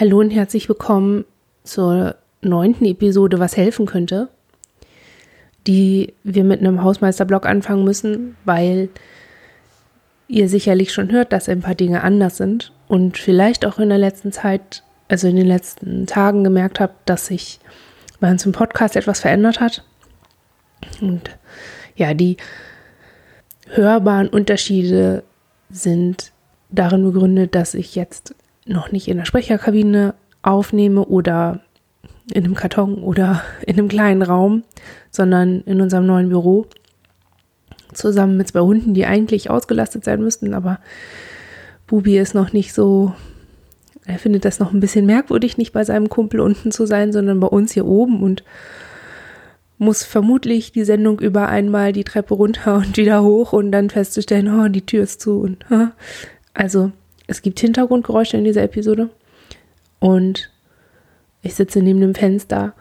Hallo und herzlich willkommen zur neunten Episode Was helfen könnte, die wir mit einem Hausmeisterblog anfangen müssen, weil ihr sicherlich schon hört, dass ein paar Dinge anders sind und vielleicht auch in der letzten Zeit, also in den letzten Tagen gemerkt habt, dass sich bei uns im Podcast etwas verändert hat. Und ja, die hörbaren Unterschiede sind darin begründet, dass ich jetzt noch nicht in der Sprecherkabine aufnehme oder in einem Karton oder in einem kleinen Raum, sondern in unserem neuen Büro. Zusammen mit zwei Hunden, die eigentlich ausgelastet sein müssten, aber Bubi ist noch nicht so, er findet das noch ein bisschen merkwürdig, nicht bei seinem Kumpel unten zu sein, sondern bei uns hier oben und muss vermutlich die Sendung über einmal die Treppe runter und wieder hoch und dann festzustellen, oh, die Tür ist zu und also es gibt Hintergrundgeräusche in dieser Episode. Und ich sitze neben dem Fenster,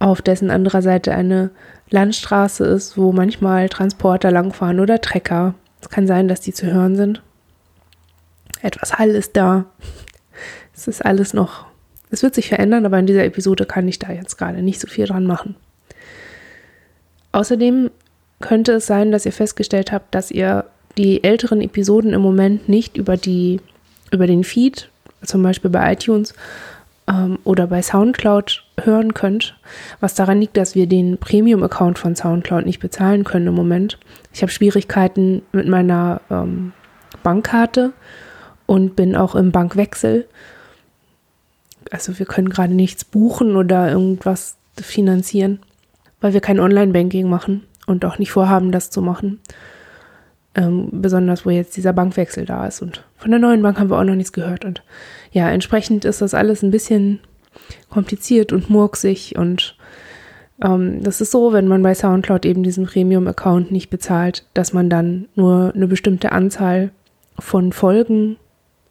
auf dessen anderer Seite eine Landstraße ist, wo manchmal Transporter langfahren oder Trecker. Es kann sein, dass die zu hören sind. Etwas Hall ist da. Es ist alles noch. Es wird sich verändern, aber in dieser Episode kann ich da jetzt gerade nicht so viel dran machen. Außerdem könnte es sein, dass ihr festgestellt habt, dass ihr die älteren Episoden im Moment nicht über die über den Feed, zum Beispiel bei iTunes ähm, oder bei SoundCloud hören könnt, was daran liegt, dass wir den Premium-Account von SoundCloud nicht bezahlen können im Moment. Ich habe Schwierigkeiten mit meiner ähm, Bankkarte und bin auch im Bankwechsel. Also wir können gerade nichts buchen oder irgendwas finanzieren, weil wir kein Online-Banking machen und auch nicht vorhaben, das zu machen. Ähm, besonders wo jetzt dieser Bankwechsel da ist. Und von der neuen Bank haben wir auch noch nichts gehört. Und ja, entsprechend ist das alles ein bisschen kompliziert und murksig. Und ähm, das ist so, wenn man bei SoundCloud eben diesen Premium-Account nicht bezahlt, dass man dann nur eine bestimmte Anzahl von Folgen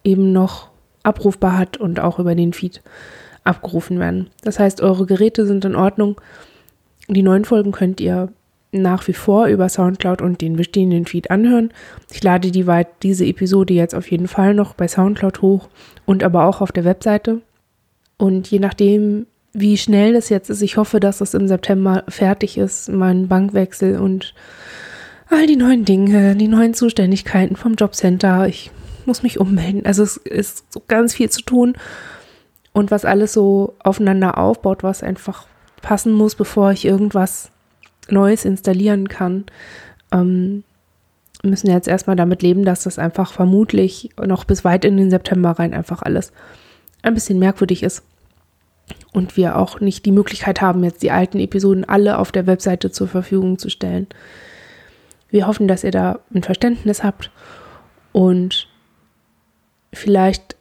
eben noch abrufbar hat und auch über den Feed abgerufen werden. Das heißt, eure Geräte sind in Ordnung. Die neuen Folgen könnt ihr nach wie vor über Soundcloud und den bestehenden Feed anhören. Ich lade die weit, diese Episode jetzt auf jeden Fall noch bei Soundcloud hoch und aber auch auf der Webseite. Und je nachdem, wie schnell das jetzt ist, ich hoffe, dass es im September fertig ist, mein Bankwechsel und all die neuen Dinge, die neuen Zuständigkeiten vom Jobcenter. Ich muss mich ummelden. Also es ist so ganz viel zu tun und was alles so aufeinander aufbaut, was einfach passen muss, bevor ich irgendwas Neues installieren kann, ähm, müssen jetzt erstmal damit leben, dass das einfach vermutlich noch bis weit in den September rein einfach alles ein bisschen merkwürdig ist. Und wir auch nicht die Möglichkeit haben, jetzt die alten Episoden alle auf der Webseite zur Verfügung zu stellen. Wir hoffen, dass ihr da ein Verständnis habt und vielleicht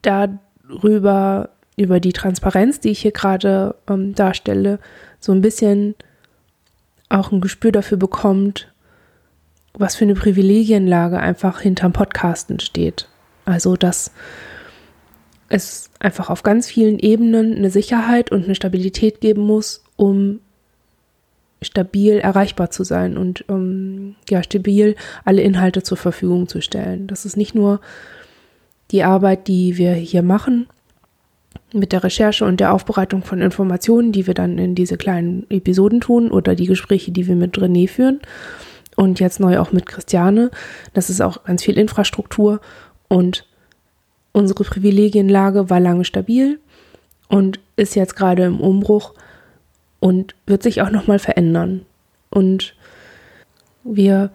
darüber, über die Transparenz, die ich hier gerade ähm, darstelle, so ein bisschen auch ein Gespür dafür bekommt, was für eine Privilegienlage einfach hinterm Podcasten steht. Also, dass es einfach auf ganz vielen Ebenen eine Sicherheit und eine Stabilität geben muss, um stabil erreichbar zu sein und um ja stabil alle Inhalte zur Verfügung zu stellen. Das ist nicht nur die Arbeit, die wir hier machen, mit der Recherche und der Aufbereitung von Informationen, die wir dann in diese kleinen Episoden tun oder die Gespräche, die wir mit René führen und jetzt neu auch mit Christiane. Das ist auch ganz viel Infrastruktur und unsere Privilegienlage war lange stabil und ist jetzt gerade im Umbruch und wird sich auch noch mal verändern. Und wir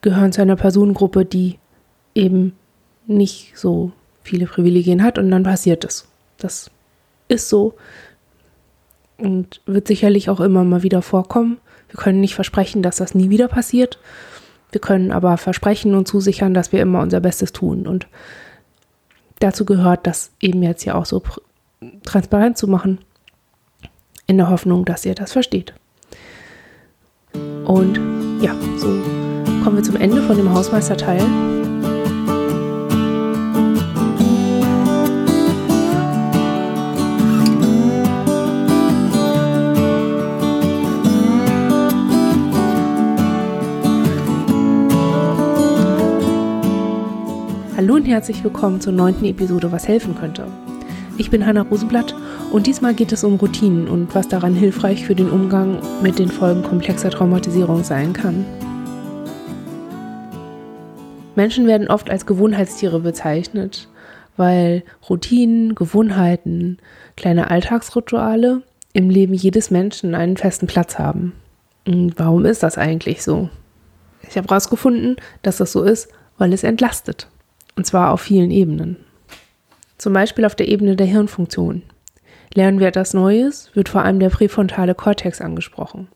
gehören zu einer Personengruppe, die eben nicht so viele Privilegien hat und dann passiert es. Das ist so und wird sicherlich auch immer mal wieder vorkommen. Wir können nicht versprechen, dass das nie wieder passiert. Wir können aber versprechen und zusichern, dass wir immer unser Bestes tun. Und dazu gehört, das eben jetzt ja auch so transparent zu machen, in der Hoffnung, dass ihr das versteht. Und ja, so kommen wir zum Ende von dem Hausmeisterteil. Und herzlich willkommen zur neunten Episode Was helfen könnte. Ich bin Hanna Rosenblatt und diesmal geht es um Routinen und was daran hilfreich für den Umgang mit den Folgen komplexer Traumatisierung sein kann. Menschen werden oft als Gewohnheitstiere bezeichnet, weil Routinen, Gewohnheiten, kleine Alltagsrituale im Leben jedes Menschen einen festen Platz haben. Und warum ist das eigentlich so? Ich habe herausgefunden, dass das so ist, weil es entlastet. Und zwar auf vielen Ebenen. Zum Beispiel auf der Ebene der Hirnfunktion. Lernen wir etwas Neues, wird vor allem der präfrontale Kortex angesprochen.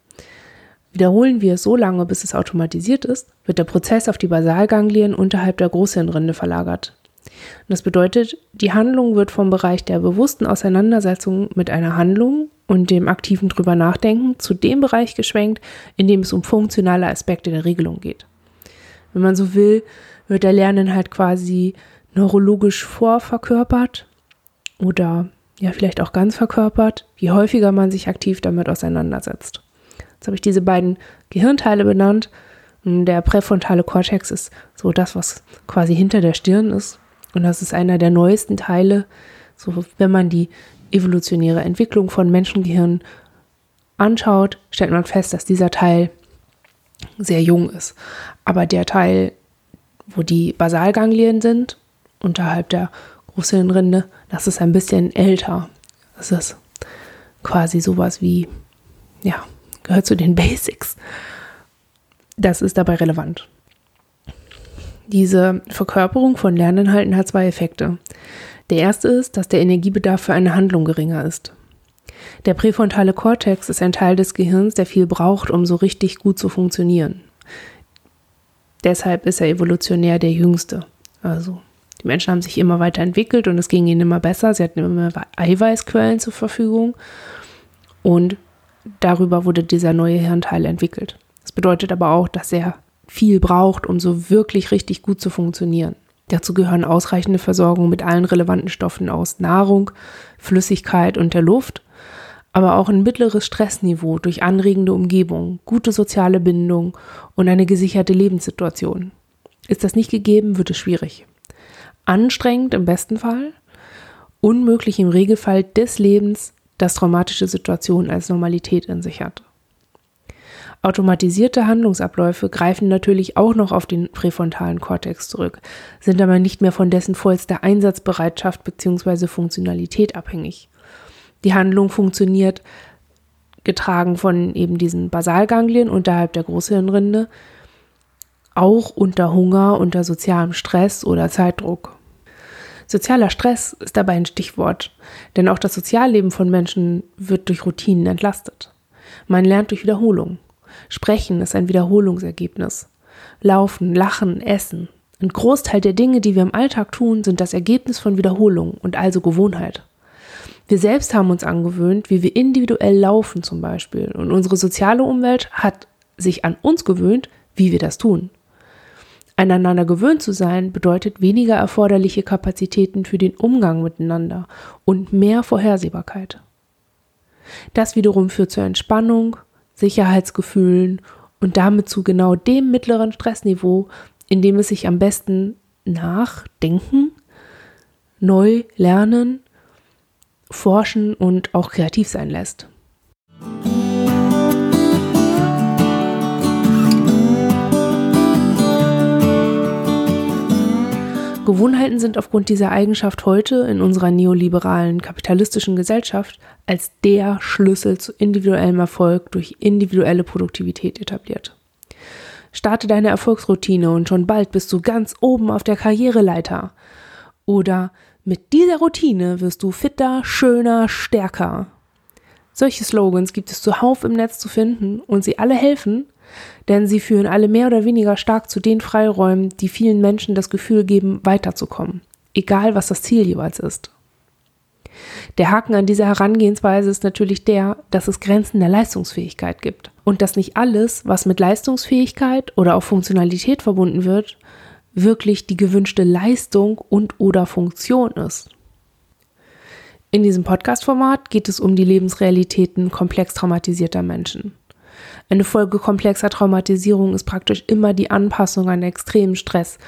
Wiederholen wir es so lange, bis es automatisiert ist, wird der Prozess auf die Basalganglien unterhalb der Großhirnrinde verlagert. Und das bedeutet, die Handlung wird vom Bereich der bewussten Auseinandersetzung mit einer Handlung und dem aktiven drüber nachdenken zu dem Bereich geschwenkt, in dem es um funktionale Aspekte der Regelung geht. Wenn man so will, wird der Lernen halt quasi neurologisch vorverkörpert oder ja vielleicht auch ganz verkörpert, je häufiger man sich aktiv damit auseinandersetzt. Jetzt habe ich diese beiden Gehirnteile benannt. Der präfrontale Kortex ist so das, was quasi hinter der Stirn ist. Und das ist einer der neuesten Teile, so wenn man die evolutionäre Entwicklung von Menschengehirn anschaut, stellt man fest, dass dieser Teil sehr jung ist. Aber der Teil, wo die Basalganglien sind, unterhalb der Großhirnrinde, das ist ein bisschen älter. Das ist quasi sowas wie, ja, gehört zu den Basics. Das ist dabei relevant. Diese Verkörperung von Lerninhalten hat zwei Effekte. Der erste ist, dass der Energiebedarf für eine Handlung geringer ist. Der präfrontale Kortex ist ein Teil des Gehirns, der viel braucht, um so richtig gut zu funktionieren. Deshalb ist er evolutionär der jüngste. Also die Menschen haben sich immer weiter entwickelt und es ging ihnen immer besser. Sie hatten immer mehr Eiweißquellen zur Verfügung und darüber wurde dieser neue Hirnteil entwickelt. Das bedeutet aber auch, dass er viel braucht, um so wirklich richtig gut zu funktionieren. Dazu gehören ausreichende Versorgung mit allen relevanten Stoffen aus Nahrung, Flüssigkeit und der Luft, aber auch ein mittleres Stressniveau durch anregende Umgebung, gute soziale Bindung und eine gesicherte Lebenssituation. Ist das nicht gegeben, wird es schwierig. Anstrengend im besten Fall, unmöglich im Regelfall des Lebens, das traumatische Situationen als Normalität in sich hat. Automatisierte Handlungsabläufe greifen natürlich auch noch auf den präfrontalen Kortex zurück, sind aber nicht mehr von dessen vollster Einsatzbereitschaft bzw. Funktionalität abhängig. Die Handlung funktioniert getragen von eben diesen Basalganglien unterhalb der Großhirnrinde, auch unter Hunger, unter sozialem Stress oder Zeitdruck. Sozialer Stress ist dabei ein Stichwort, denn auch das Sozialleben von Menschen wird durch Routinen entlastet. Man lernt durch Wiederholung. Sprechen ist ein Wiederholungsergebnis. Laufen, lachen, essen. Ein Großteil der Dinge, die wir im Alltag tun, sind das Ergebnis von Wiederholung und also Gewohnheit. Wir selbst haben uns angewöhnt, wie wir individuell laufen zum Beispiel. Und unsere soziale Umwelt hat sich an uns gewöhnt, wie wir das tun. Aneinander gewöhnt zu sein bedeutet weniger erforderliche Kapazitäten für den Umgang miteinander und mehr Vorhersehbarkeit. Das wiederum führt zur Entspannung, Sicherheitsgefühlen und damit zu genau dem mittleren Stressniveau, in dem es sich am besten nachdenken, neu lernen, forschen und auch kreativ sein lässt. Gewohnheiten sind aufgrund dieser Eigenschaft heute in unserer neoliberalen kapitalistischen Gesellschaft als der Schlüssel zu individuellem Erfolg durch individuelle Produktivität etabliert. Starte deine Erfolgsroutine und schon bald bist du ganz oben auf der Karriereleiter. Oder mit dieser Routine wirst du fitter, schöner, stärker. Solche Slogans gibt es zuhauf im Netz zu finden und sie alle helfen, denn sie führen alle mehr oder weniger stark zu den Freiräumen, die vielen Menschen das Gefühl geben, weiterzukommen, egal was das Ziel jeweils ist. Der Haken an dieser Herangehensweise ist natürlich der, dass es Grenzen der Leistungsfähigkeit gibt und dass nicht alles, was mit Leistungsfähigkeit oder auch Funktionalität verbunden wird, wirklich die gewünschte Leistung und oder Funktion ist. In diesem Podcast-Format geht es um die Lebensrealitäten komplex traumatisierter Menschen. Eine Folge komplexer Traumatisierung ist praktisch immer die Anpassung an extremen Stress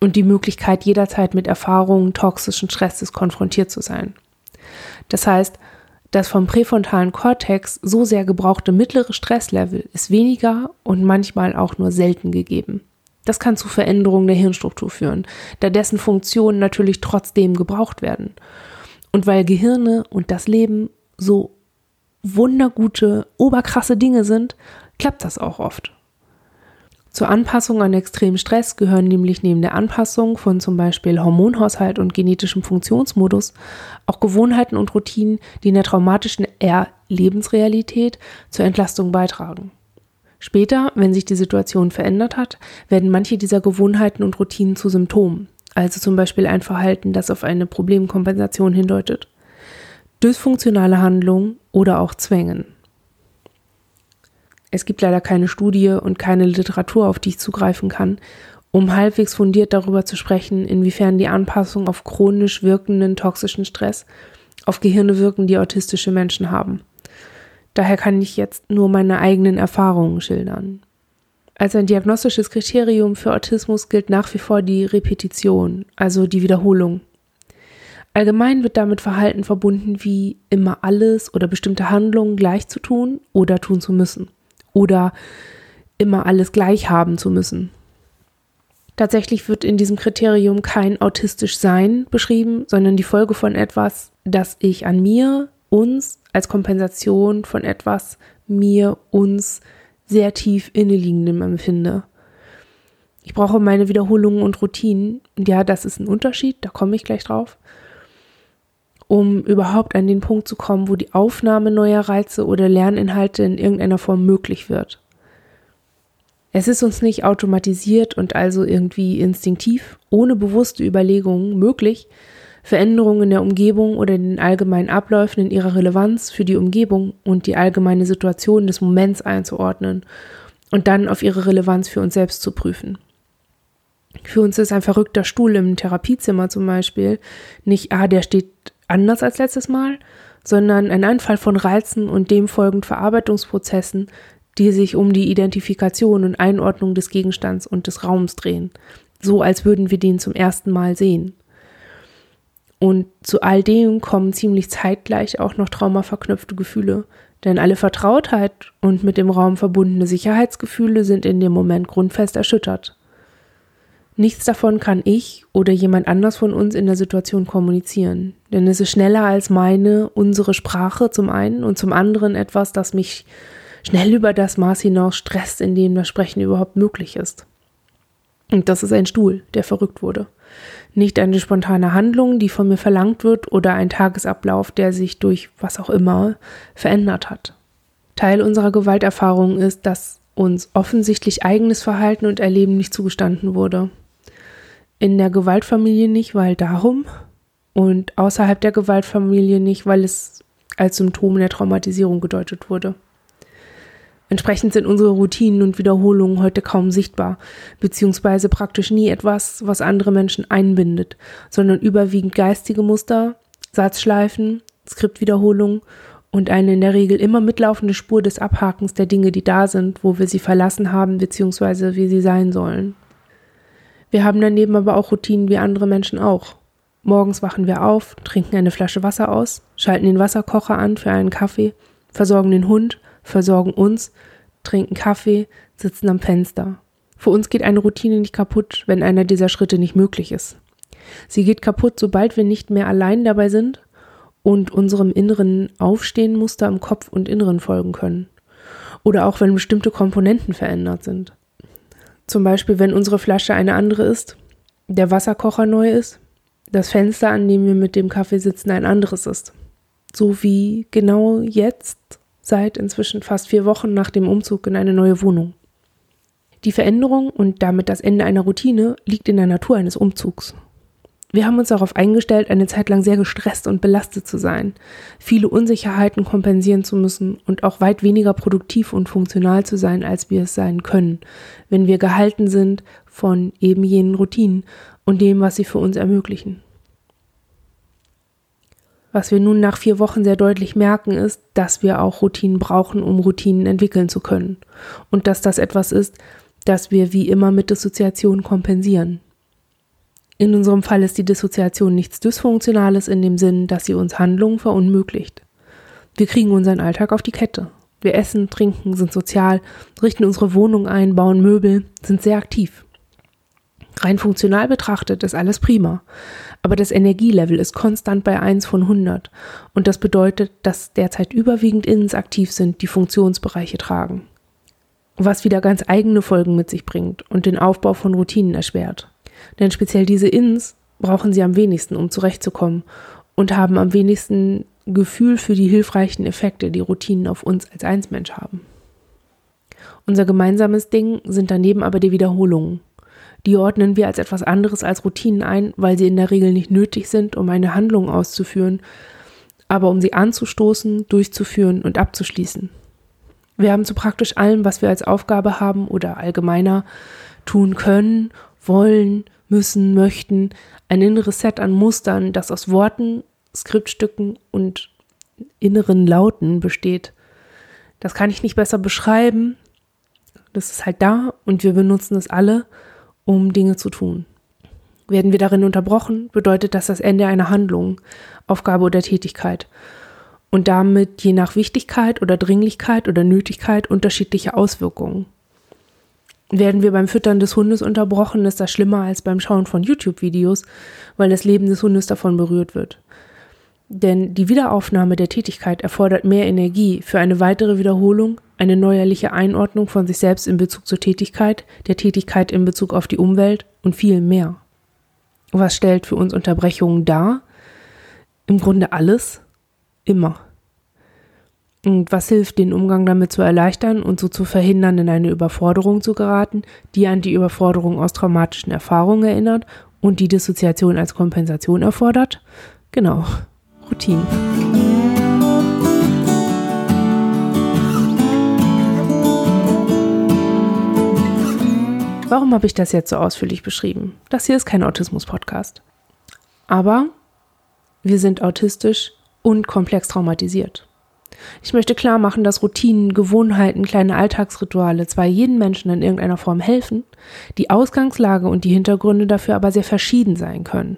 und die Möglichkeit, jederzeit mit Erfahrungen toxischen Stresses konfrontiert zu sein. Das heißt, das vom präfrontalen Kortex so sehr gebrauchte mittlere Stresslevel ist weniger und manchmal auch nur selten gegeben. Das kann zu Veränderungen der Hirnstruktur führen, da dessen Funktionen natürlich trotzdem gebraucht werden. Und weil Gehirne und das Leben so wundergute, oberkrasse Dinge sind, klappt das auch oft. Zur Anpassung an extremen Stress gehören nämlich neben der Anpassung von zum Beispiel Hormonhaushalt und genetischem Funktionsmodus auch Gewohnheiten und Routinen, die in der traumatischen Erlebensrealität zur Entlastung beitragen. Später, wenn sich die Situation verändert hat, werden manche dieser Gewohnheiten und Routinen zu Symptomen, also zum Beispiel ein Verhalten, das auf eine Problemkompensation hindeutet, dysfunktionale Handlungen oder auch Zwängen. Es gibt leider keine Studie und keine Literatur, auf die ich zugreifen kann, um halbwegs fundiert darüber zu sprechen, inwiefern die Anpassung auf chronisch wirkenden toxischen Stress auf Gehirne wirken, die autistische Menschen haben. Daher kann ich jetzt nur meine eigenen Erfahrungen schildern. Als ein diagnostisches Kriterium für Autismus gilt nach wie vor die Repetition, also die Wiederholung. Allgemein wird damit Verhalten verbunden wie immer alles oder bestimmte Handlungen gleich zu tun oder tun zu müssen oder immer alles gleich haben zu müssen. Tatsächlich wird in diesem Kriterium kein autistisch Sein beschrieben, sondern die Folge von etwas, das ich an mir, uns als Kompensation von etwas mir, uns sehr tief inneliegendem empfinde. Ich brauche meine Wiederholungen und Routinen. Und ja, das ist ein Unterschied, da komme ich gleich drauf um überhaupt an den Punkt zu kommen, wo die Aufnahme neuer Reize oder Lerninhalte in irgendeiner Form möglich wird. Es ist uns nicht automatisiert und also irgendwie instinktiv, ohne bewusste Überlegungen möglich, Veränderungen in der Umgebung oder den allgemeinen Abläufen in ihrer Relevanz für die Umgebung und die allgemeine Situation des Moments einzuordnen und dann auf ihre Relevanz für uns selbst zu prüfen. Für uns ist ein verrückter Stuhl im Therapiezimmer zum Beispiel nicht, ah, der steht anders als letztes Mal, sondern ein Anfall von Reizen und dem folgend Verarbeitungsprozessen, die sich um die Identifikation und Einordnung des Gegenstands und des Raums drehen, so als würden wir den zum ersten Mal sehen. Und zu all dem kommen ziemlich zeitgleich auch noch traumaverknüpfte Gefühle, denn alle Vertrautheit und mit dem Raum verbundene Sicherheitsgefühle sind in dem Moment grundfest erschüttert. Nichts davon kann ich oder jemand anders von uns in der Situation kommunizieren, denn es ist schneller als meine, unsere Sprache zum einen und zum anderen etwas, das mich schnell über das Maß hinaus stresst, in dem das Sprechen überhaupt möglich ist. Und das ist ein Stuhl, der verrückt wurde. Nicht eine spontane Handlung, die von mir verlangt wird, oder ein Tagesablauf, der sich durch was auch immer verändert hat. Teil unserer Gewalterfahrung ist, dass uns offensichtlich eigenes Verhalten und Erleben nicht zugestanden wurde in der Gewaltfamilie nicht, weil darum und außerhalb der Gewaltfamilie nicht, weil es als Symptom der Traumatisierung gedeutet wurde. Entsprechend sind unsere Routinen und Wiederholungen heute kaum sichtbar, beziehungsweise praktisch nie etwas, was andere Menschen einbindet, sondern überwiegend geistige Muster, Satzschleifen, Skriptwiederholungen und eine in der Regel immer mitlaufende Spur des Abhakens der Dinge, die da sind, wo wir sie verlassen haben, beziehungsweise wie sie sein sollen. Wir haben daneben aber auch Routinen wie andere Menschen auch. Morgens wachen wir auf, trinken eine Flasche Wasser aus, schalten den Wasserkocher an für einen Kaffee, versorgen den Hund, versorgen uns, trinken Kaffee, sitzen am Fenster. Für uns geht eine Routine nicht kaputt, wenn einer dieser Schritte nicht möglich ist. Sie geht kaputt, sobald wir nicht mehr allein dabei sind und unserem inneren Aufstehenmuster im Kopf und Inneren folgen können. Oder auch wenn bestimmte Komponenten verändert sind. Zum Beispiel, wenn unsere Flasche eine andere ist, der Wasserkocher neu ist, das Fenster, an dem wir mit dem Kaffee sitzen, ein anderes ist. So wie genau jetzt, seit inzwischen fast vier Wochen nach dem Umzug in eine neue Wohnung. Die Veränderung und damit das Ende einer Routine liegt in der Natur eines Umzugs. Wir haben uns darauf eingestellt, eine Zeit lang sehr gestresst und belastet zu sein, viele Unsicherheiten kompensieren zu müssen und auch weit weniger produktiv und funktional zu sein, als wir es sein können, wenn wir gehalten sind von eben jenen Routinen und dem, was sie für uns ermöglichen. Was wir nun nach vier Wochen sehr deutlich merken, ist, dass wir auch Routinen brauchen, um Routinen entwickeln zu können. Und dass das etwas ist, das wir wie immer mit Dissoziation kompensieren. In unserem Fall ist die Dissoziation nichts Dysfunktionales in dem Sinn, dass sie uns Handlungen verunmöglicht. Wir kriegen unseren Alltag auf die Kette. Wir essen, trinken, sind sozial, richten unsere Wohnung ein, bauen Möbel, sind sehr aktiv. Rein funktional betrachtet ist alles prima, aber das Energielevel ist konstant bei 1 von 100 und das bedeutet, dass derzeit überwiegend Innens aktiv sind, die Funktionsbereiche tragen. Was wieder ganz eigene Folgen mit sich bringt und den Aufbau von Routinen erschwert. Denn speziell diese Ins brauchen sie am wenigsten, um zurechtzukommen und haben am wenigsten Gefühl für die hilfreichen Effekte, die Routinen auf uns als Einsmensch haben. Unser gemeinsames Ding sind daneben aber die Wiederholungen. Die ordnen wir als etwas anderes als Routinen ein, weil sie in der Regel nicht nötig sind, um eine Handlung auszuführen, aber um sie anzustoßen, durchzuführen und abzuschließen. Wir haben zu praktisch allem, was wir als Aufgabe haben oder allgemeiner tun können, wollen, müssen, möchten, ein inneres Set an Mustern, das aus Worten, Skriptstücken und inneren Lauten besteht. Das kann ich nicht besser beschreiben. Das ist halt da und wir benutzen es alle, um Dinge zu tun. Werden wir darin unterbrochen, bedeutet das das Ende einer Handlung, Aufgabe oder Tätigkeit und damit je nach Wichtigkeit oder Dringlichkeit oder Nötigkeit unterschiedliche Auswirkungen. Werden wir beim Füttern des Hundes unterbrochen, ist das schlimmer als beim Schauen von YouTube-Videos, weil das Leben des Hundes davon berührt wird. Denn die Wiederaufnahme der Tätigkeit erfordert mehr Energie für eine weitere Wiederholung, eine neuerliche Einordnung von sich selbst in Bezug zur Tätigkeit, der Tätigkeit in Bezug auf die Umwelt und viel mehr. Was stellt für uns Unterbrechungen dar? Im Grunde alles, immer. Und was hilft, den Umgang damit zu erleichtern und so zu verhindern, in eine Überforderung zu geraten, die an die Überforderung aus traumatischen Erfahrungen erinnert und die Dissoziation als Kompensation erfordert? Genau, Routine. Warum habe ich das jetzt so ausführlich beschrieben? Das hier ist kein Autismus-Podcast. Aber wir sind autistisch und komplex traumatisiert. Ich möchte klar machen, dass Routinen, Gewohnheiten, kleine Alltagsrituale zwar jedem Menschen in irgendeiner Form helfen, die Ausgangslage und die Hintergründe dafür aber sehr verschieden sein können.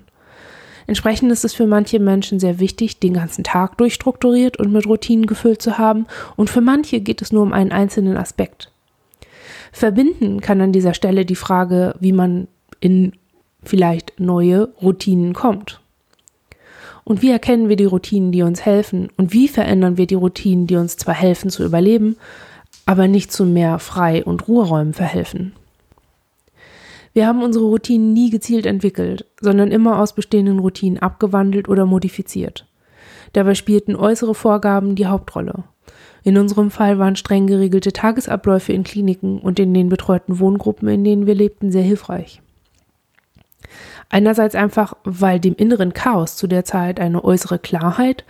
Entsprechend ist es für manche Menschen sehr wichtig, den ganzen Tag durchstrukturiert und mit Routinen gefüllt zu haben, und für manche geht es nur um einen einzelnen Aspekt. Verbinden kann an dieser Stelle die Frage, wie man in vielleicht neue Routinen kommt. Und wie erkennen wir die Routinen, die uns helfen? Und wie verändern wir die Routinen, die uns zwar helfen zu überleben, aber nicht zu mehr Frei- und Ruheräumen verhelfen? Wir haben unsere Routinen nie gezielt entwickelt, sondern immer aus bestehenden Routinen abgewandelt oder modifiziert. Dabei spielten äußere Vorgaben die Hauptrolle. In unserem Fall waren streng geregelte Tagesabläufe in Kliniken und in den betreuten Wohngruppen, in denen wir lebten, sehr hilfreich. Einerseits einfach, weil dem inneren Chaos zu der Zeit eine äußere Klarheit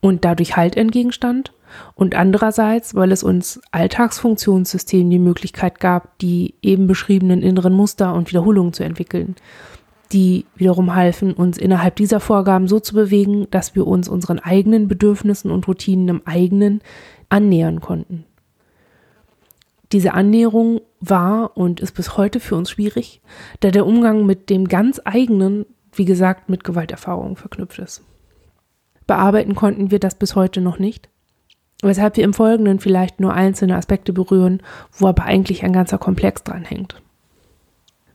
und dadurch Halt entgegenstand und andererseits, weil es uns Alltagsfunktionssystemen die Möglichkeit gab, die eben beschriebenen inneren Muster und Wiederholungen zu entwickeln, die wiederum halfen, uns innerhalb dieser Vorgaben so zu bewegen, dass wir uns unseren eigenen Bedürfnissen und Routinen im eigenen annähern konnten. Diese Annäherung war und ist bis heute für uns schwierig, da der Umgang mit dem ganz eigenen, wie gesagt, mit Gewalterfahrungen verknüpft ist. Bearbeiten konnten wir das bis heute noch nicht, weshalb wir im Folgenden vielleicht nur einzelne Aspekte berühren, wo aber eigentlich ein ganzer Komplex dranhängt.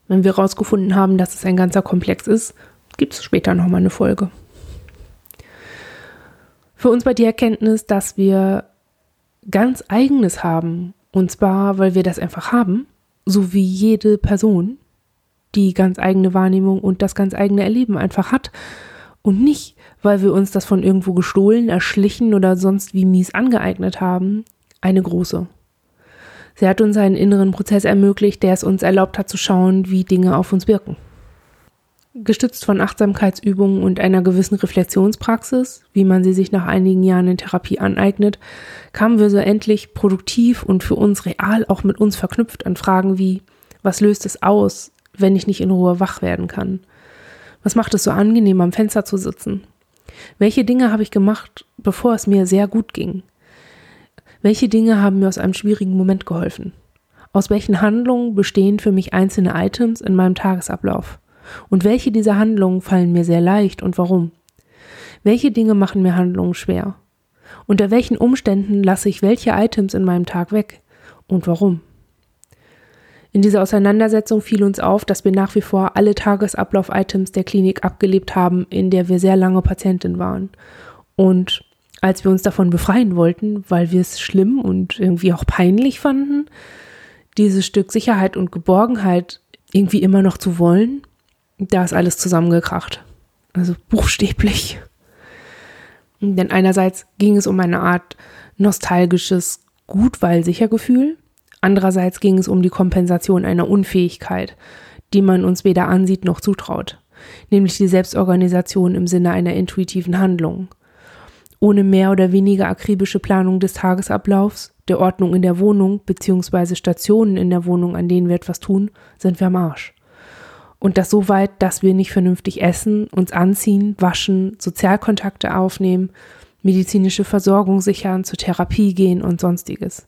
Wenn wir herausgefunden haben, dass es ein ganzer Komplex ist, gibt es später nochmal eine Folge. Für uns war die Erkenntnis, dass wir ganz eigenes haben und zwar, weil wir das einfach haben, so wie jede Person die ganz eigene Wahrnehmung und das ganz eigene Erleben einfach hat. Und nicht, weil wir uns das von irgendwo gestohlen, erschlichen oder sonst wie mies angeeignet haben. Eine große. Sie hat uns einen inneren Prozess ermöglicht, der es uns erlaubt hat zu schauen, wie Dinge auf uns wirken. Gestützt von Achtsamkeitsübungen und einer gewissen Reflexionspraxis, wie man sie sich nach einigen Jahren in Therapie aneignet, kamen wir so endlich produktiv und für uns real auch mit uns verknüpft an Fragen wie, was löst es aus, wenn ich nicht in Ruhe wach werden kann? Was macht es so angenehm, am Fenster zu sitzen? Welche Dinge habe ich gemacht, bevor es mir sehr gut ging? Welche Dinge haben mir aus einem schwierigen Moment geholfen? Aus welchen Handlungen bestehen für mich einzelne Items in meinem Tagesablauf? Und welche dieser Handlungen fallen mir sehr leicht und warum? Welche Dinge machen mir Handlungen schwer? Unter welchen Umständen lasse ich welche Items in meinem Tag weg? Und warum? In dieser Auseinandersetzung fiel uns auf, dass wir nach wie vor alle Tagesablauf-Items der Klinik abgelebt haben, in der wir sehr lange Patientin waren. Und als wir uns davon befreien wollten, weil wir es schlimm und irgendwie auch peinlich fanden, dieses Stück Sicherheit und Geborgenheit irgendwie immer noch zu wollen, da ist alles zusammengekracht. Also buchstäblich. Denn einerseits ging es um eine Art nostalgisches Gut, weil sicher Gefühl. Andererseits ging es um die Kompensation einer Unfähigkeit, die man uns weder ansieht noch zutraut, nämlich die Selbstorganisation im Sinne einer intuitiven Handlung. Ohne mehr oder weniger akribische Planung des Tagesablaufs, der Ordnung in der Wohnung bzw. Stationen in der Wohnung, an denen wir etwas tun, sind wir am Arsch. Und das so weit, dass wir nicht vernünftig essen, uns anziehen, waschen, Sozialkontakte aufnehmen, medizinische Versorgung sichern, zur Therapie gehen und sonstiges.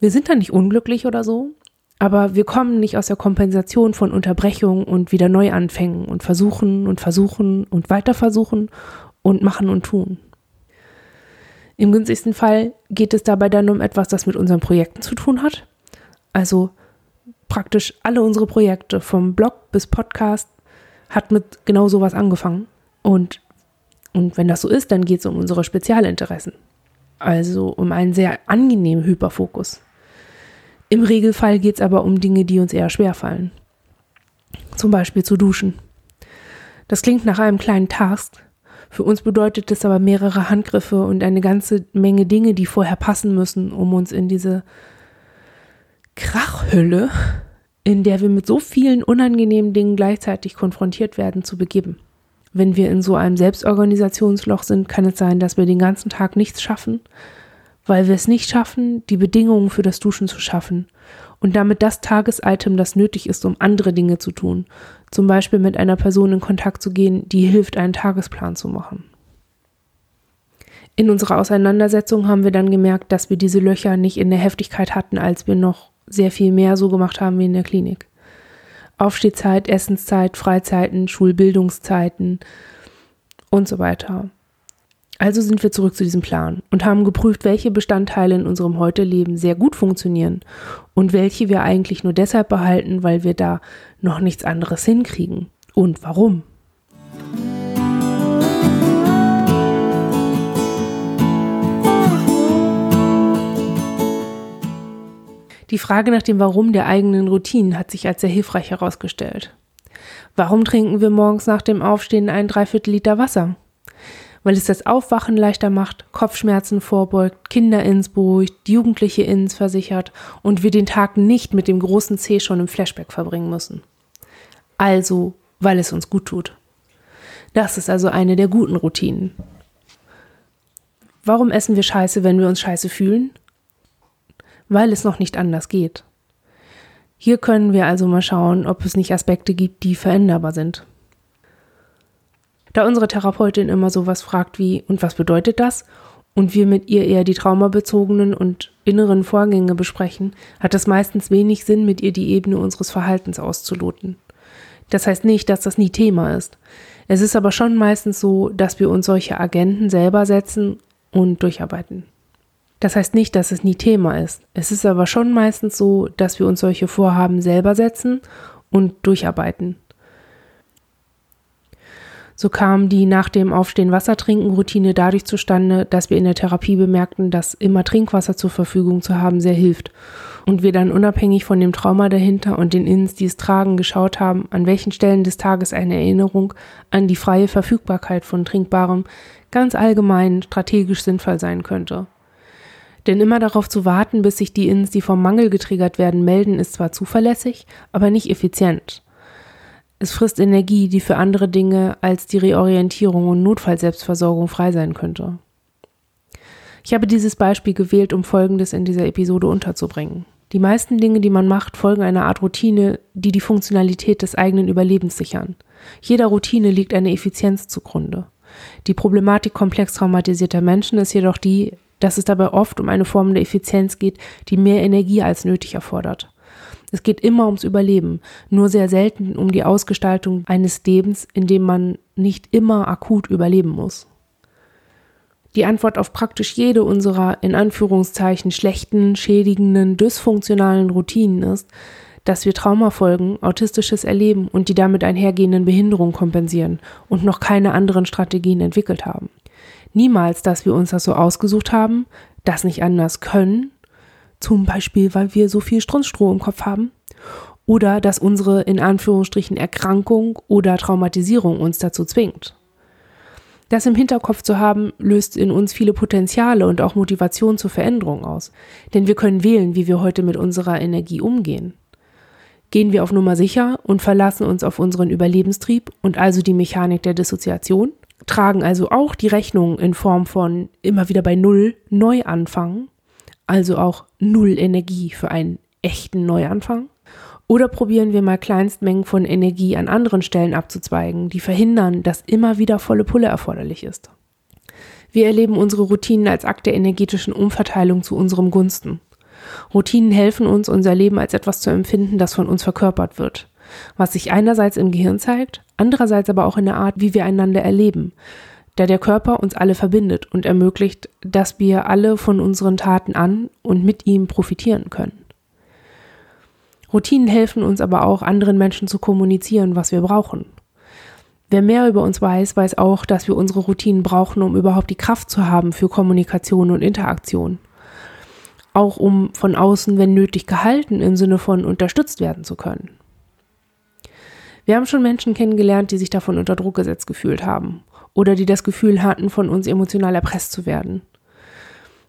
Wir sind da nicht unglücklich oder so, aber wir kommen nicht aus der Kompensation von Unterbrechungen und wieder Neuanfängen und versuchen und versuchen und weiter versuchen und machen und tun. Im günstigsten Fall geht es dabei dann um etwas, das mit unseren Projekten zu tun hat. Also praktisch alle unsere Projekte, vom Blog bis Podcast, hat mit genau sowas angefangen. Und, und wenn das so ist, dann geht es um unsere Spezialinteressen. Also um einen sehr angenehmen Hyperfokus. Im Regelfall geht es aber um Dinge, die uns eher schwerfallen. Zum Beispiel zu duschen. Das klingt nach einem kleinen Task. Für uns bedeutet es aber mehrere Handgriffe und eine ganze Menge Dinge, die vorher passen müssen, um uns in diese Krachhülle, in der wir mit so vielen unangenehmen Dingen gleichzeitig konfrontiert werden, zu begeben. Wenn wir in so einem Selbstorganisationsloch sind, kann es sein, dass wir den ganzen Tag nichts schaffen, weil wir es nicht schaffen, die Bedingungen für das Duschen zu schaffen und damit das Tagesitem, das nötig ist, um andere Dinge zu tun, zum Beispiel mit einer Person in Kontakt zu gehen, die hilft, einen Tagesplan zu machen. In unserer Auseinandersetzung haben wir dann gemerkt, dass wir diese Löcher nicht in der Heftigkeit hatten, als wir noch sehr viel mehr so gemacht haben wie in der Klinik. Aufstehzeit, Essenszeit, Freizeiten, Schulbildungszeiten und so weiter. Also sind wir zurück zu diesem Plan und haben geprüft, welche Bestandteile in unserem Heute-Leben sehr gut funktionieren und welche wir eigentlich nur deshalb behalten, weil wir da noch nichts anderes hinkriegen. Und warum? Die Frage nach dem Warum der eigenen Routinen hat sich als sehr hilfreich herausgestellt. Warum trinken wir morgens nach dem Aufstehen ein Dreiviertel Liter Wasser? Weil es das Aufwachen leichter macht, Kopfschmerzen vorbeugt, Kinder ins beruhigt, Jugendliche ins versichert und wir den Tag nicht mit dem großen C schon im Flashback verbringen müssen. Also, weil es uns gut tut. Das ist also eine der guten Routinen. Warum essen wir Scheiße, wenn wir uns scheiße fühlen? weil es noch nicht anders geht. Hier können wir also mal schauen, ob es nicht Aspekte gibt, die veränderbar sind. Da unsere Therapeutin immer sowas fragt wie, und was bedeutet das? Und wir mit ihr eher die traumabezogenen und inneren Vorgänge besprechen, hat es meistens wenig Sinn, mit ihr die Ebene unseres Verhaltens auszuloten. Das heißt nicht, dass das nie Thema ist. Es ist aber schon meistens so, dass wir uns solche Agenten selber setzen und durcharbeiten. Das heißt nicht, dass es nie Thema ist. Es ist aber schon meistens so, dass wir uns solche Vorhaben selber setzen und durcharbeiten. So kam die nach dem Aufstehen Wasser trinken Routine dadurch zustande, dass wir in der Therapie bemerkten, dass immer Trinkwasser zur Verfügung zu haben sehr hilft und wir dann unabhängig von dem Trauma dahinter und den Inns, die es tragen, geschaut haben, an welchen Stellen des Tages eine Erinnerung an die freie Verfügbarkeit von Trinkbarem ganz allgemein strategisch sinnvoll sein könnte. Denn immer darauf zu warten, bis sich die Ins, die vom Mangel getriggert werden, melden, ist zwar zuverlässig, aber nicht effizient. Es frisst Energie, die für andere Dinge als die Reorientierung und Notfallselbstversorgung frei sein könnte. Ich habe dieses Beispiel gewählt, um Folgendes in dieser Episode unterzubringen. Die meisten Dinge, die man macht, folgen einer Art Routine, die die Funktionalität des eigenen Überlebens sichern. Jeder Routine liegt eine Effizienz zugrunde. Die Problematik komplex traumatisierter Menschen ist jedoch die, dass es dabei oft um eine Form der Effizienz geht, die mehr Energie als nötig erfordert. Es geht immer ums Überleben, nur sehr selten um die Ausgestaltung eines Lebens, in dem man nicht immer akut überleben muss. Die Antwort auf praktisch jede unserer in Anführungszeichen schlechten, schädigenden, dysfunktionalen Routinen ist, dass wir Traumafolgen, autistisches Erleben und die damit einhergehenden Behinderungen kompensieren und noch keine anderen Strategien entwickelt haben. Niemals, dass wir uns das so ausgesucht haben, das nicht anders können, zum Beispiel, weil wir so viel Strunzstroh im Kopf haben, oder dass unsere in Anführungsstrichen Erkrankung oder Traumatisierung uns dazu zwingt. Das im Hinterkopf zu haben, löst in uns viele Potenziale und auch Motivation zur Veränderung aus. Denn wir können wählen, wie wir heute mit unserer Energie umgehen. Gehen wir auf Nummer sicher und verlassen uns auf unseren Überlebenstrieb und also die Mechanik der Dissoziation, tragen also auch die Rechnung in Form von immer wieder bei Null neu anfangen, also auch Null Energie für einen echten Neuanfang. Oder probieren wir mal Kleinstmengen von Energie an anderen Stellen abzuzweigen, die verhindern, dass immer wieder volle Pulle erforderlich ist. Wir erleben unsere Routinen als Akt der energetischen Umverteilung zu unserem Gunsten. Routinen helfen uns, unser Leben als etwas zu empfinden, das von uns verkörpert wird, was sich einerseits im Gehirn zeigt, andererseits aber auch in der Art, wie wir einander erleben, da der Körper uns alle verbindet und ermöglicht, dass wir alle von unseren Taten an und mit ihm profitieren können. Routinen helfen uns aber auch, anderen Menschen zu kommunizieren, was wir brauchen. Wer mehr über uns weiß, weiß auch, dass wir unsere Routinen brauchen, um überhaupt die Kraft zu haben für Kommunikation und Interaktion. Auch um von außen, wenn nötig, gehalten im Sinne von unterstützt werden zu können. Wir haben schon Menschen kennengelernt, die sich davon unter Druck gesetzt gefühlt haben oder die das Gefühl hatten, von uns emotional erpresst zu werden.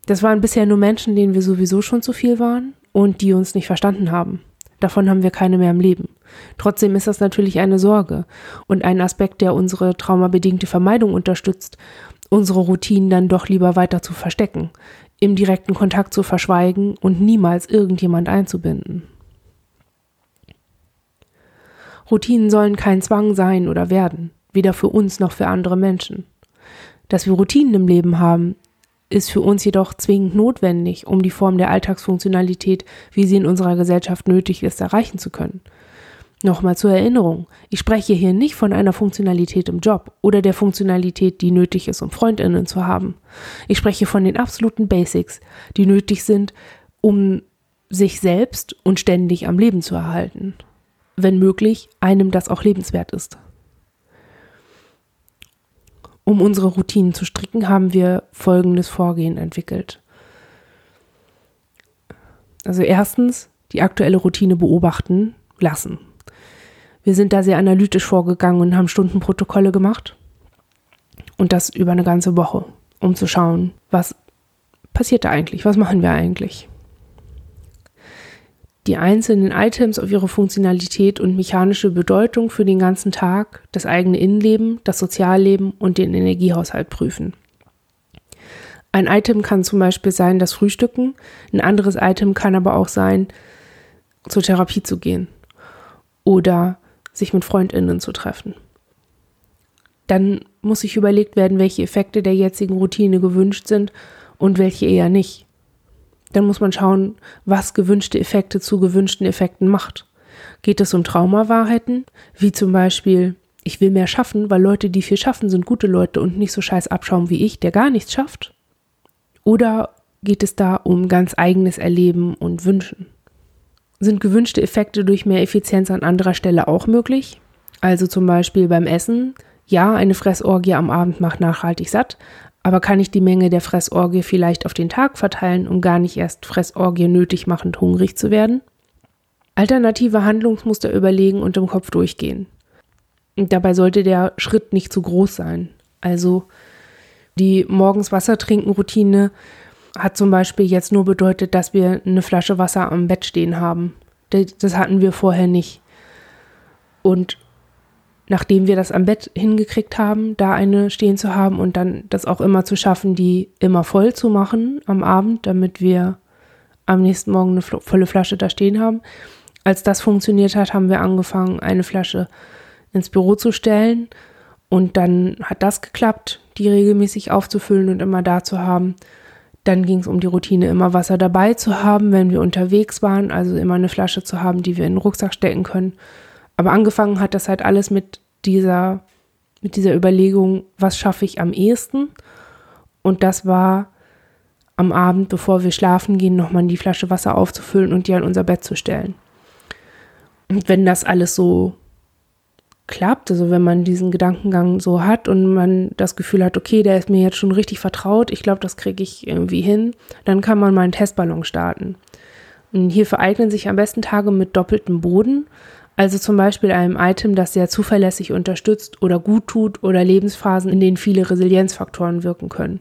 Das waren bisher nur Menschen, denen wir sowieso schon zu viel waren und die uns nicht verstanden haben. Davon haben wir keine mehr im Leben. Trotzdem ist das natürlich eine Sorge und ein Aspekt, der unsere traumabedingte Vermeidung unterstützt, unsere Routinen dann doch lieber weiter zu verstecken, im direkten Kontakt zu verschweigen und niemals irgendjemand einzubinden. Routinen sollen kein Zwang sein oder werden, weder für uns noch für andere Menschen. Dass wir Routinen im Leben haben, ist für uns jedoch zwingend notwendig, um die Form der Alltagsfunktionalität, wie sie in unserer Gesellschaft nötig ist, erreichen zu können. Nochmal zur Erinnerung, ich spreche hier nicht von einer Funktionalität im Job oder der Funktionalität, die nötig ist, um Freundinnen zu haben. Ich spreche von den absoluten Basics, die nötig sind, um sich selbst und ständig am Leben zu erhalten. Wenn möglich, einem das auch lebenswert ist. Um unsere Routinen zu stricken, haben wir folgendes Vorgehen entwickelt. Also erstens die aktuelle Routine beobachten lassen. Wir sind da sehr analytisch vorgegangen und haben Stundenprotokolle gemacht. Und das über eine ganze Woche, um zu schauen, was passiert da eigentlich, was machen wir eigentlich die einzelnen Items auf ihre Funktionalität und mechanische Bedeutung für den ganzen Tag, das eigene Innenleben, das Sozialleben und den Energiehaushalt prüfen. Ein Item kann zum Beispiel sein, das Frühstücken, ein anderes Item kann aber auch sein, zur Therapie zu gehen oder sich mit Freundinnen zu treffen. Dann muss sich überlegt werden, welche Effekte der jetzigen Routine gewünscht sind und welche eher nicht. Dann muss man schauen, was gewünschte Effekte zu gewünschten Effekten macht. Geht es um Traumawahrheiten, wie zum Beispiel, ich will mehr schaffen, weil Leute, die viel schaffen, sind gute Leute und nicht so scheiß abschauen wie ich, der gar nichts schafft? Oder geht es da um ganz eigenes Erleben und Wünschen? Sind gewünschte Effekte durch mehr Effizienz an anderer Stelle auch möglich? Also zum Beispiel beim Essen. Ja, eine Fressorgie am Abend macht nachhaltig satt, aber kann ich die Menge der Fressorgie vielleicht auf den Tag verteilen, um gar nicht erst Fressorgie nötig machend hungrig zu werden? Alternative Handlungsmuster überlegen und im Kopf durchgehen. Und dabei sollte der Schritt nicht zu groß sein. Also die morgens Wasser trinken Routine hat zum Beispiel jetzt nur bedeutet, dass wir eine Flasche Wasser am Bett stehen haben. Das hatten wir vorher nicht. Und nachdem wir das am Bett hingekriegt haben, da eine stehen zu haben und dann das auch immer zu schaffen, die immer voll zu machen am Abend, damit wir am nächsten Morgen eine volle Flasche da stehen haben. Als das funktioniert hat, haben wir angefangen, eine Flasche ins Büro zu stellen und dann hat das geklappt, die regelmäßig aufzufüllen und immer da zu haben. Dann ging es um die Routine, immer Wasser dabei zu haben, wenn wir unterwegs waren, also immer eine Flasche zu haben, die wir in den Rucksack stecken können. Aber angefangen hat das halt alles mit dieser, mit dieser Überlegung, was schaffe ich am ehesten? Und das war am Abend, bevor wir schlafen gehen, nochmal die Flasche Wasser aufzufüllen und die an unser Bett zu stellen. Und wenn das alles so klappt, also wenn man diesen Gedankengang so hat und man das Gefühl hat, okay, der ist mir jetzt schon richtig vertraut, ich glaube, das kriege ich irgendwie hin, dann kann man mal einen Testballon starten. Und hierfür eignen sich am besten Tage mit doppeltem Boden, also zum Beispiel einem Item, das sehr zuverlässig unterstützt oder gut tut oder Lebensphasen, in denen viele Resilienzfaktoren wirken können.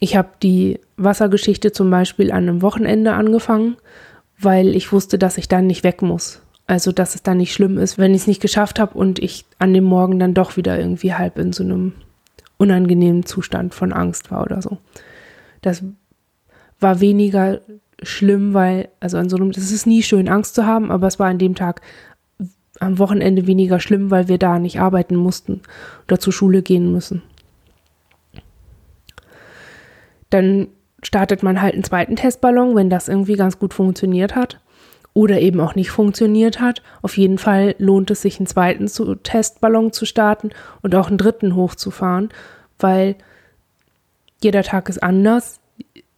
Ich habe die Wassergeschichte zum Beispiel an einem Wochenende angefangen, weil ich wusste, dass ich dann nicht weg muss. Also, dass es dann nicht schlimm ist, wenn ich es nicht geschafft habe und ich an dem Morgen dann doch wieder irgendwie halb in so einem unangenehmen Zustand von Angst war oder so. Das war weniger schlimm, weil, also an so einem, das ist nie schön, Angst zu haben, aber es war an dem Tag am Wochenende weniger schlimm, weil wir da nicht arbeiten mussten oder zur Schule gehen müssen. Dann startet man halt einen zweiten Testballon, wenn das irgendwie ganz gut funktioniert hat oder eben auch nicht funktioniert hat. Auf jeden Fall lohnt es sich, einen zweiten Testballon zu starten und auch einen dritten hochzufahren, weil jeder Tag ist anders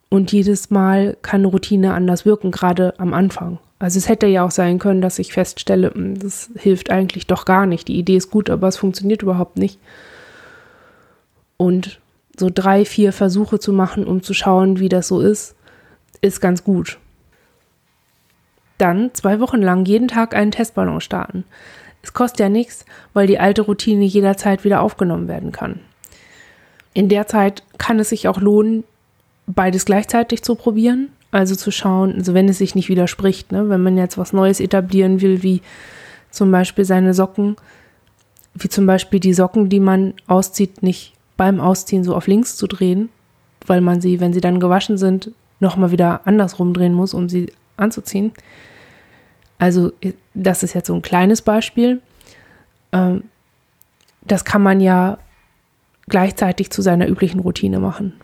und jedes Mal kann Routine anders wirken, gerade am Anfang. Also es hätte ja auch sein können, dass ich feststelle, hm, das hilft eigentlich doch gar nicht. Die Idee ist gut, aber es funktioniert überhaupt nicht. Und so drei, vier Versuche zu machen, um zu schauen, wie das so ist, ist ganz gut. Dann zwei Wochen lang jeden Tag einen Testballon starten. Es kostet ja nichts, weil die alte Routine jederzeit wieder aufgenommen werden kann. In der Zeit kann es sich auch lohnen, beides gleichzeitig zu probieren. Also zu schauen, also wenn es sich nicht widerspricht, ne? wenn man jetzt was Neues etablieren will, wie zum Beispiel seine Socken, wie zum Beispiel die Socken, die man auszieht, nicht beim Ausziehen so auf links zu drehen, weil man sie, wenn sie dann gewaschen sind, nochmal wieder andersrum drehen muss, um sie anzuziehen. Also das ist jetzt so ein kleines Beispiel. Ähm, das kann man ja gleichzeitig zu seiner üblichen Routine machen.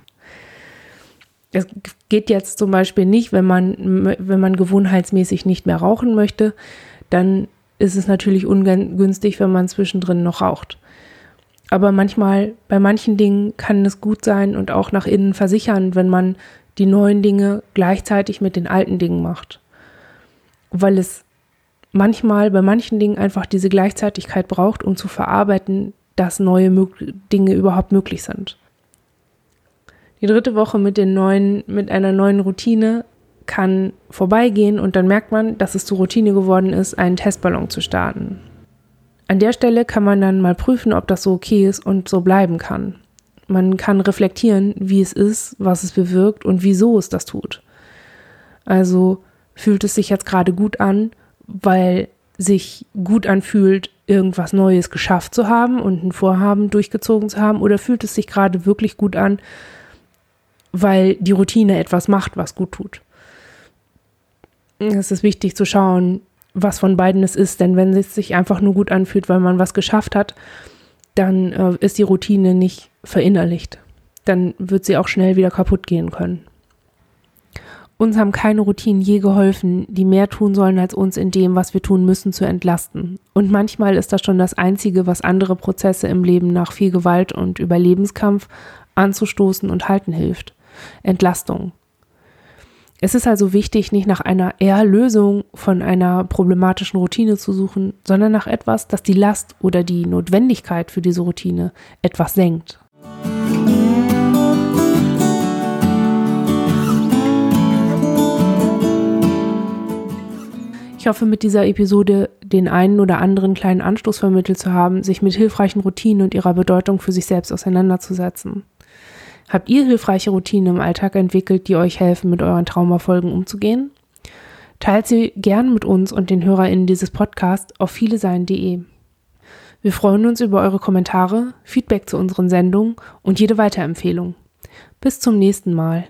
Es geht jetzt zum Beispiel nicht, wenn man, wenn man gewohnheitsmäßig nicht mehr rauchen möchte, dann ist es natürlich ungünstig, wenn man zwischendrin noch raucht. Aber manchmal, bei manchen Dingen kann es gut sein und auch nach innen versichern, wenn man die neuen Dinge gleichzeitig mit den alten Dingen macht. Weil es manchmal bei manchen Dingen einfach diese Gleichzeitigkeit braucht, um zu verarbeiten, dass neue Dinge überhaupt möglich sind. Die dritte Woche mit, den neuen, mit einer neuen Routine kann vorbeigehen und dann merkt man, dass es zur Routine geworden ist, einen Testballon zu starten. An der Stelle kann man dann mal prüfen, ob das so okay ist und so bleiben kann. Man kann reflektieren, wie es ist, was es bewirkt und wieso es das tut. Also fühlt es sich jetzt gerade gut an, weil sich gut anfühlt, irgendwas Neues geschafft zu haben und ein Vorhaben durchgezogen zu haben, oder fühlt es sich gerade wirklich gut an, weil die Routine etwas macht, was gut tut. Es ist wichtig zu schauen, was von beiden es ist. Denn wenn es sich einfach nur gut anfühlt, weil man was geschafft hat, dann äh, ist die Routine nicht verinnerlicht. Dann wird sie auch schnell wieder kaputt gehen können. Uns haben keine Routinen je geholfen, die mehr tun sollen als uns in dem, was wir tun müssen, zu entlasten. Und manchmal ist das schon das Einzige, was andere Prozesse im Leben nach viel Gewalt und Überlebenskampf anzustoßen und halten hilft. Entlastung. Es ist also wichtig, nicht nach einer Erlösung von einer problematischen Routine zu suchen, sondern nach etwas, das die Last oder die Notwendigkeit für diese Routine etwas senkt. Ich hoffe, mit dieser Episode den einen oder anderen kleinen Anstoß vermittelt zu haben, sich mit hilfreichen Routinen und ihrer Bedeutung für sich selbst auseinanderzusetzen. Habt ihr hilfreiche Routinen im Alltag entwickelt, die euch helfen, mit euren Traumafolgen umzugehen? Teilt sie gern mit uns und den HörerInnen dieses Podcasts auf vielesein.de. Wir freuen uns über eure Kommentare, Feedback zu unseren Sendungen und jede Weiterempfehlung. Bis zum nächsten Mal.